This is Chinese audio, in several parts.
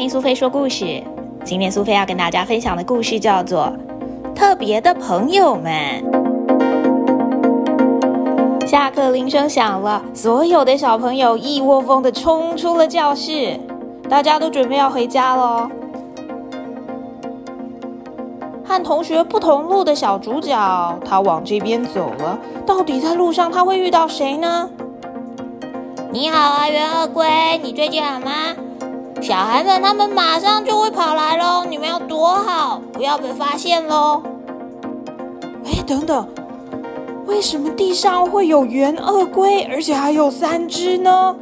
听苏菲说故事。今天苏菲要跟大家分享的故事叫做《特别的朋友们》。下课铃声响了，所有的小朋友一窝蜂的冲出了教室，大家都准备要回家喽。和同学不同路的小主角，他往这边走了。到底在路上他会遇到谁呢？你好啊，圆鳄龟，你最近好吗？小孩们他们马上就会跑来喽，你们要躲好，不要被发现喽。哎，等等，为什么地上会有圆鳄龟，而且还有三只呢？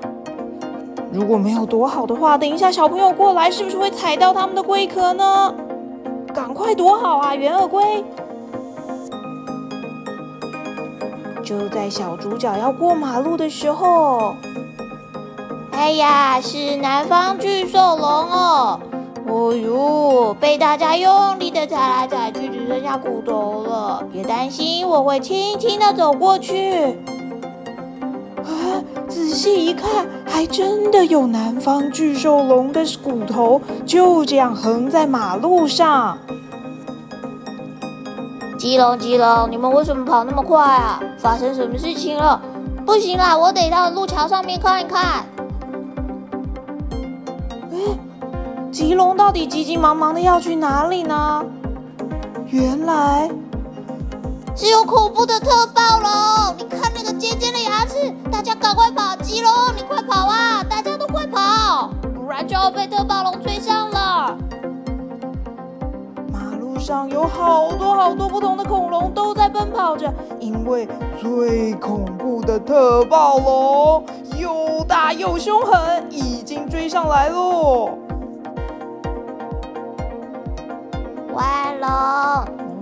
如果没有躲好的话，等一下小朋友过来，是不是会踩到他们的龟壳呢？赶快躲好啊，圆鳄龟！就在小主角要过马路的时候，哎呀，是南方巨兽龙哦！哦呦，被大家用力的踩来踩去，只剩下骨头了。别担心，我会轻轻的走过去。啊，仔细一看，还真的有南方巨兽龙的骨头，就这样横在马路上。吉龙，吉龙，你们为什么跑那么快啊？发生什么事情了？不行啦，我得到路桥上面看一看。吉龙到底急急忙忙的要去哪里呢？原来是有恐怖的特暴龙！你看那个尖尖的牙齿，大家赶快跑！吉龙，你快跑啊！大家都快跑，不然就要被特暴龙追上了。马路上有好多好多不同的恐龙都在奔跑着，因为最恐怖的特暴龙又大又凶狠，已经追上来喽！万龙，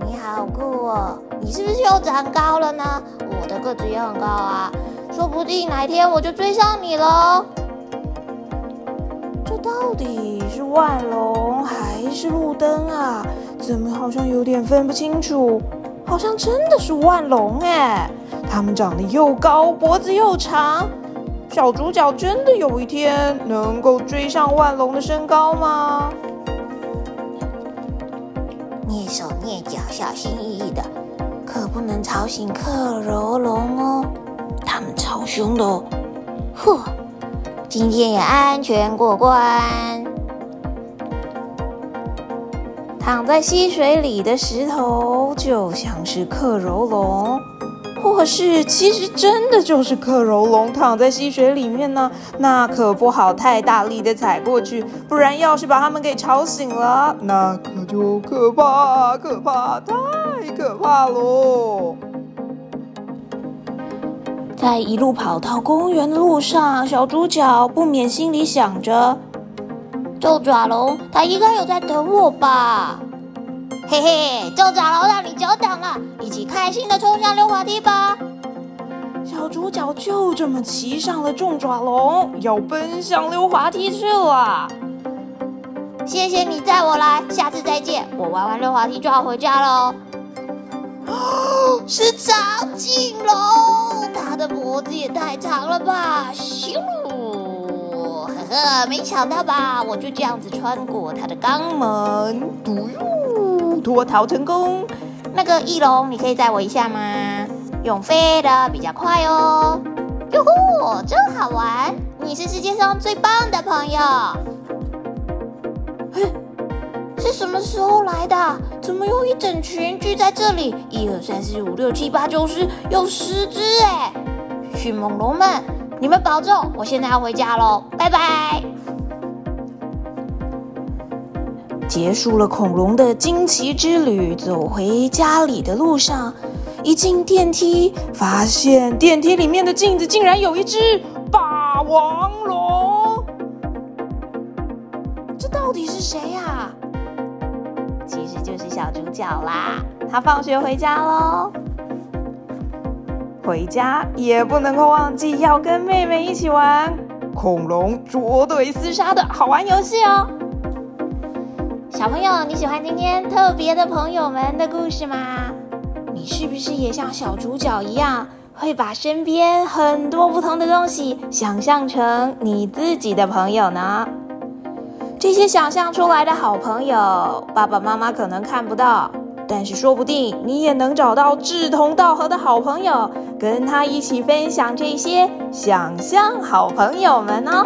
你好酷哦！你是不是又长高了呢？我的个子也很高啊，说不定哪天我就追上你喽。这到底是万龙还是路灯啊？怎么好像有点分不清楚？好像真的是万龙哎！它们长得又高，脖子又长。小主角真的有一天能够追上万龙的身高吗？蹑手蹑脚，小心翼翼的，可不能吵醒克柔龙哦，它们超凶的哦。呵，今天也安全过关。躺在溪水里的石头就像是克柔龙，或是其实真的就是克柔龙躺在溪水里面呢？那可不好太大力的踩过去，不然要是把他们给吵醒了，那可就可怕可怕太可怕喽！在一路跑到公园的路上，小主角不免心里想着。皱爪龙，他应该有在等我吧？嘿嘿，皱爪龙让你久等了，一起开心的冲向溜滑梯吧！小主角就这么骑上了重爪龙，要奔向溜滑梯去了。谢谢你载我来，下次再见。我玩完溜滑梯就要回家喽。哦，是长颈龙，它的脖子也太长了吧！咻！呵呵，没想到吧？我就这样子穿过它的肛门，嘟脱逃成功。那个翼龙，你可以载我一下吗？用飞的比较快哦。哟呼，真好玩！你是世界上最棒的朋友。嘿，是什么时候来的？怎么有一整群聚在这里？一二三四五六七八九十，有十只哎！迅猛龙们。你们保重，我现在要回家喽，拜拜。结束了恐龙的惊奇之旅，走回家里的路上，一进电梯，发现电梯里面的镜子竟然有一只霸王龙。这到底是谁呀？其实就是小主角啦，他放学回家喽。回家也不能够忘记要跟妹妹一起玩恐龙捉对厮杀的好玩游戏哦。小朋友，你喜欢今天特别的朋友们的故事吗？你是不是也像小主角一样，会把身边很多不同的东西想象成你自己的朋友呢？这些想象出来的好朋友，爸爸妈妈可能看不到，但是说不定你也能找到志同道合的好朋友，跟他一起分享这些想象好朋友们哦。